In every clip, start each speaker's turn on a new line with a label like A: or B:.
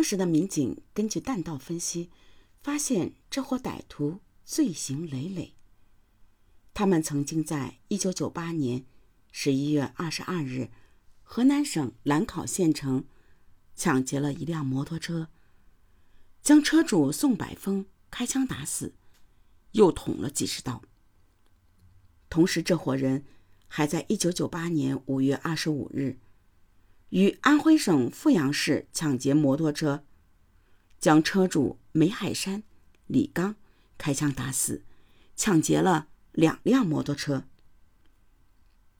A: 当时的民警根据弹道分析，发现这伙歹徒罪行累累。他们曾经在1998年11月22日，河南省兰考县城抢劫了一辆摩托车，将车主宋百峰开枪打死，又捅了几十刀。同时，这伙人还在1998年5月25日。于安徽省阜阳市抢劫摩托车，将车主梅海山、李刚开枪打死，抢劫了两辆摩托车。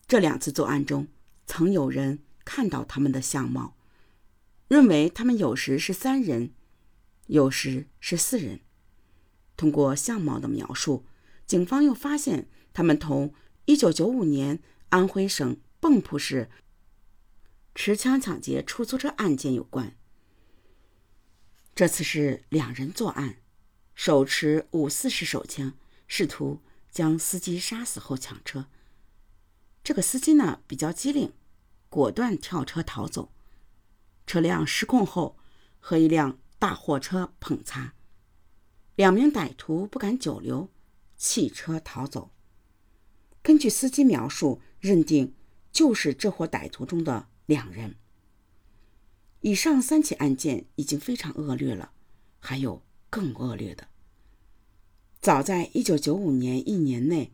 A: 这两次作案中，曾有人看到他们的相貌，认为他们有时是三人，有时是四人。通过相貌的描述，警方又发现他们同1995年安徽省蚌埠市。持枪抢劫出租车案件有关。这次是两人作案，手持五四式手枪，试图将司机杀死后抢车。这个司机呢比较机灵，果断跳车逃走。车辆失控后，和一辆大货车碰擦，两名歹徒不敢久留，弃车逃走。根据司机描述，认定就是这伙歹徒中的。两人。以上三起案件已经非常恶劣了，还有更恶劣的。早在1995年一年内，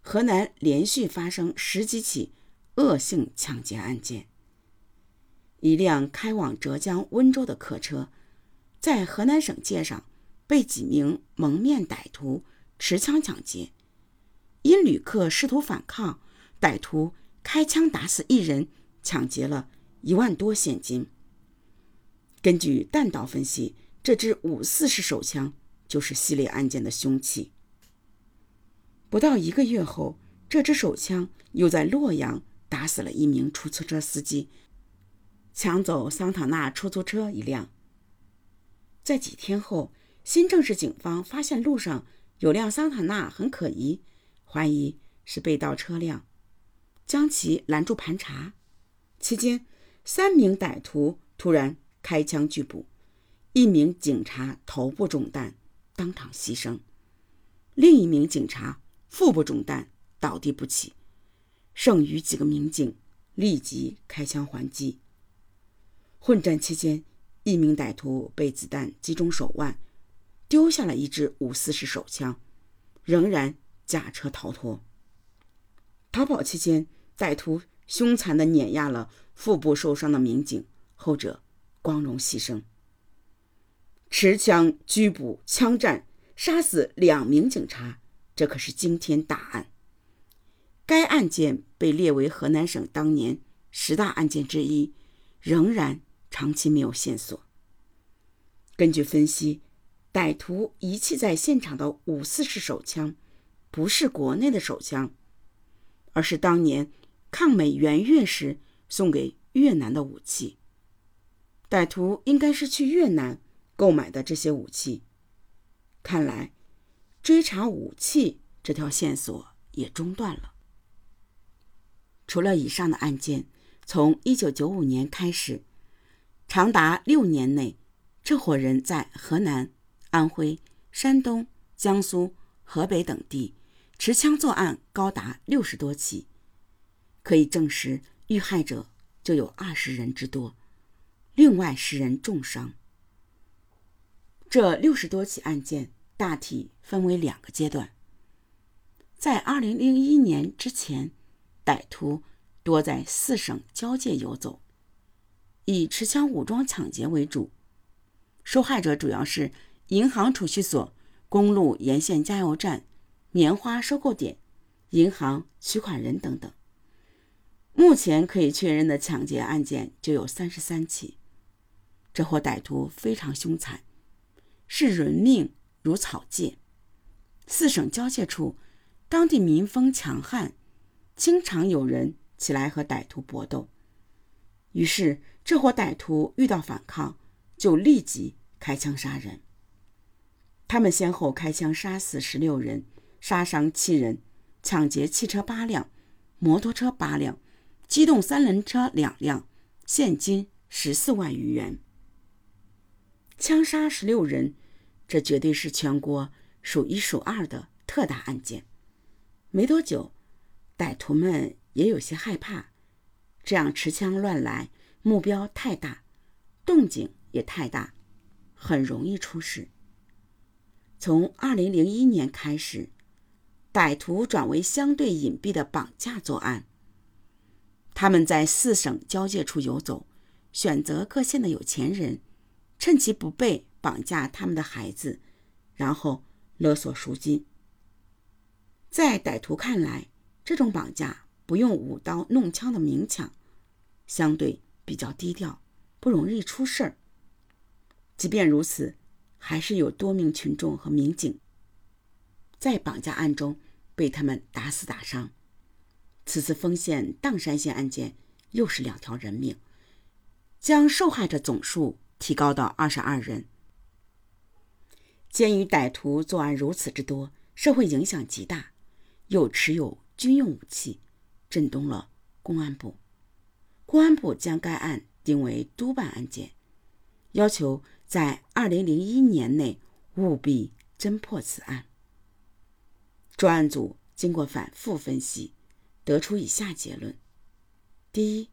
A: 河南连续发生十几起恶性抢劫案件。一辆开往浙江温州的客车，在河南省界上被几名蒙面歹徒持枪抢劫，因旅客试图反抗，歹徒开枪打死一人。抢劫了一万多现金。根据弹道分析，这支五四式手枪就是系列案件的凶器。不到一个月后，这支手枪又在洛阳打死了一名出租车司机，抢走桑塔纳出租车一辆。在几天后，新郑市警方发现路上有辆桑塔纳很可疑，怀疑是被盗车辆，将其拦住盘查。期间，三名歹徒突然开枪拒捕，一名警察头部中弹，当场牺牲；另一名警察腹部中弹，倒地不起。剩余几个民警立即开枪还击。混战期间，一名歹徒被子弹击中手腕，丢下了一支五四式手枪，仍然驾车逃脱。逃跑期间，歹徒。凶残地碾压了腹部受伤的民警，后者光荣牺牲。持枪拘捕、枪战，杀死两名警察，这可是惊天大案。该案件被列为河南省当年十大案件之一，仍然长期没有线索。根据分析，歹徒遗弃在现场的五四式手枪，不是国内的手枪，而是当年。抗美援越时送给越南的武器，歹徒应该是去越南购买的这些武器。看来，追查武器这条线索也中断了。除了以上的案件，从1995年开始，长达六年内，这伙人在河南、安徽、山东、江苏、河北等地持枪作案高达六十多起。可以证实，遇害者就有二十人之多，另外十人重伤。这六十多起案件大体分为两个阶段。在二零零一年之前，歹徒多在四省交界游走，以持枪武装抢劫为主。受害者主要是银行储蓄所、公路沿线加油站、棉花收购点、银行取款人等等。目前可以确认的抢劫案件就有三十三起，这伙歹徒非常凶残，视人命如草芥。四省交界处，当地民风强悍，经常有人起来和歹徒搏斗。于是，这伙歹徒遇到反抗，就立即开枪杀人。他们先后开枪杀死十六人，杀伤七人，抢劫汽车八辆，摩托车八辆。机动三轮车两辆，现金十四万余元。枪杀十六人，这绝对是全国数一数二的特大案件。没多久，歹徒们也有些害怕，这样持枪乱来，目标太大，动静也太大，很容易出事。从二零零一年开始，歹徒转为相对隐蔽的绑架作案。他们在四省交界处游走，选择各县的有钱人，趁其不备绑架他们的孩子，然后勒索赎金。在歹徒看来，这种绑架不用舞刀弄枪的明抢，相对比较低调，不容易出事儿。即便如此，还是有多名群众和民警在绑架案中被他们打死打伤。此次丰县砀山县案件又是两条人命，将受害者总数提高到二十二人。鉴于歹徒作案如此之多，社会影响极大，又持有军用武器，震动了公安部。公安部将该案定为督办案件，要求在二零零一年内务必侦破此案。专案组经过反复分析。得出以下结论：第一，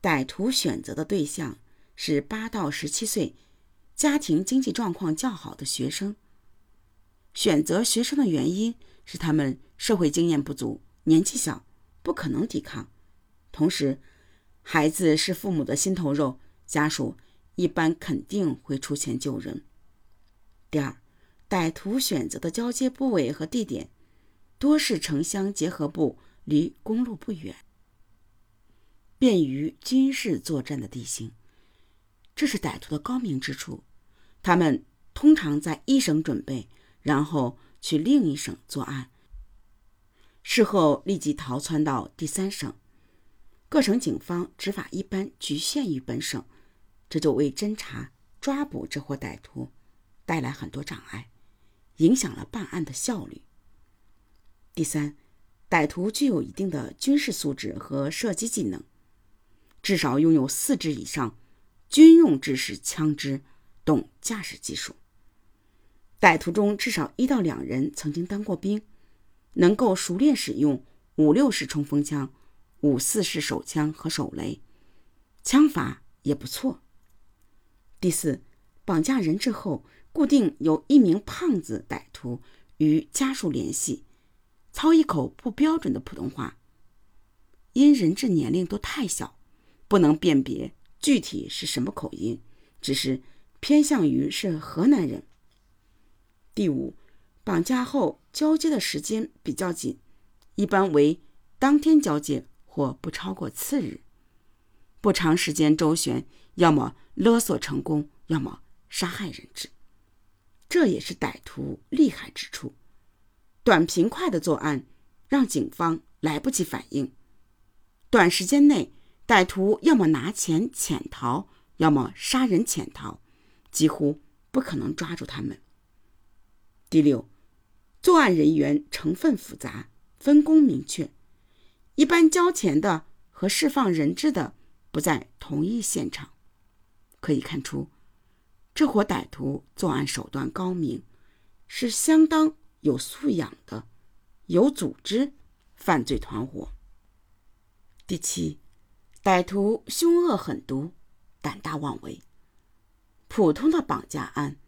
A: 歹徒选择的对象是八到十七岁、家庭经济状况较好的学生。选择学生的原因是他们社会经验不足、年纪小，不可能抵抗。同时，孩子是父母的心头肉，家属一般肯定会出钱救人。第二，歹徒选择的交接部位和地点多是城乡结合部。离公路不远，便于军事作战的地形，这是歹徒的高明之处。他们通常在一省准备，然后去另一省作案，事后立即逃窜到第三省。各省警方执法一般局限于本省，这就为侦查抓捕这伙歹徒带来很多障碍，影响了办案的效率。第三。歹徒具有一定的军事素质和射击技能，至少拥有四支以上军用制式枪支，懂驾驶技术。歹徒中至少一到两人曾经当过兵，能够熟练使用五六式冲锋枪、五四式手枪和手雷，枪法也不错。第四，绑架人质后，固定有一名胖子歹徒与家属联系。操一口不标准的普通话，因人质年龄都太小，不能辨别具体是什么口音，只是偏向于是河南人。第五，绑架后交接的时间比较紧，一般为当天交接或不超过次日，不长时间周旋，要么勒索成功，要么杀害人质，这也是歹徒厉害之处。短平快的作案，让警方来不及反应。短时间内，歹徒要么拿钱潜逃，要么杀人潜逃，几乎不可能抓住他们。第六，作案人员成分复杂，分工明确，一般交钱的和释放人质的不在同一现场。可以看出，这伙歹徒作案手段高明，是相当。有素养的、有组织犯罪团伙。第七，歹徒凶恶狠毒、胆大妄为。普通的绑架案，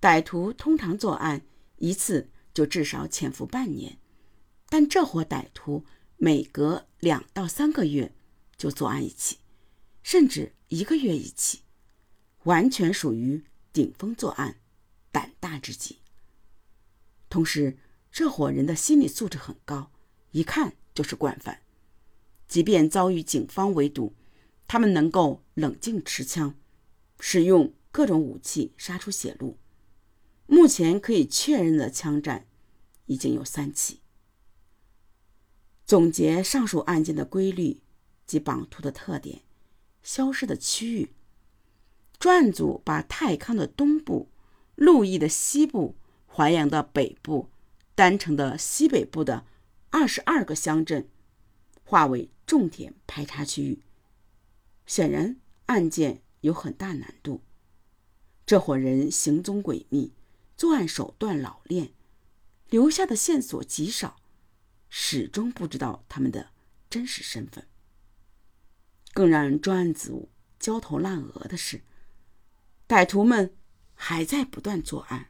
A: 歹徒通常作案一次就至少潜伏半年，但这伙歹徒每隔两到三个月就作案一起，甚至一个月一起，完全属于顶风作案，胆大之极。同时，这伙人的心理素质很高，一看就是惯犯。即便遭遇警方围堵，他们能够冷静持枪，使用各种武器杀出血路。目前可以确认的枪战已经有三起。总结上述案件的规律及绑徒的特点、消失的区域，专案组把太康的东部、鹿邑的西部。淮阳的北部、郸城的西北部的二十二个乡镇，划为重点排查区域。显然，案件有很大难度。这伙人行踪诡秘，作案手段老练，留下的线索极少，始终不知道他们的真实身份。更让专案组焦头烂额的是，歹徒们还在不断作案。